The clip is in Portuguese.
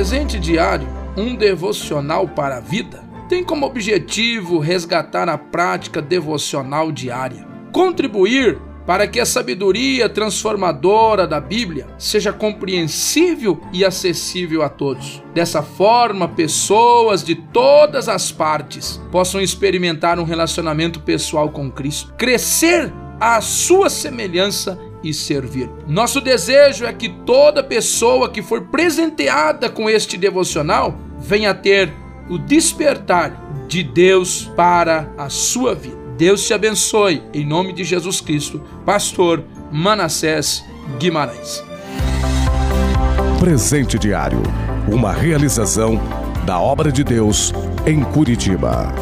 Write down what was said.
presente diário, um devocional para a vida, tem como objetivo resgatar a prática devocional diária, contribuir para que a sabedoria transformadora da Bíblia seja compreensível e acessível a todos. Dessa forma, pessoas de todas as partes possam experimentar um relacionamento pessoal com Cristo, crescer à sua semelhança e servir. Nosso desejo é que toda pessoa que for presenteada com este devocional venha ter o despertar de Deus para a sua vida. Deus te abençoe, em nome de Jesus Cristo, Pastor Manassés Guimarães. Presente Diário, uma realização da obra de Deus em Curitiba.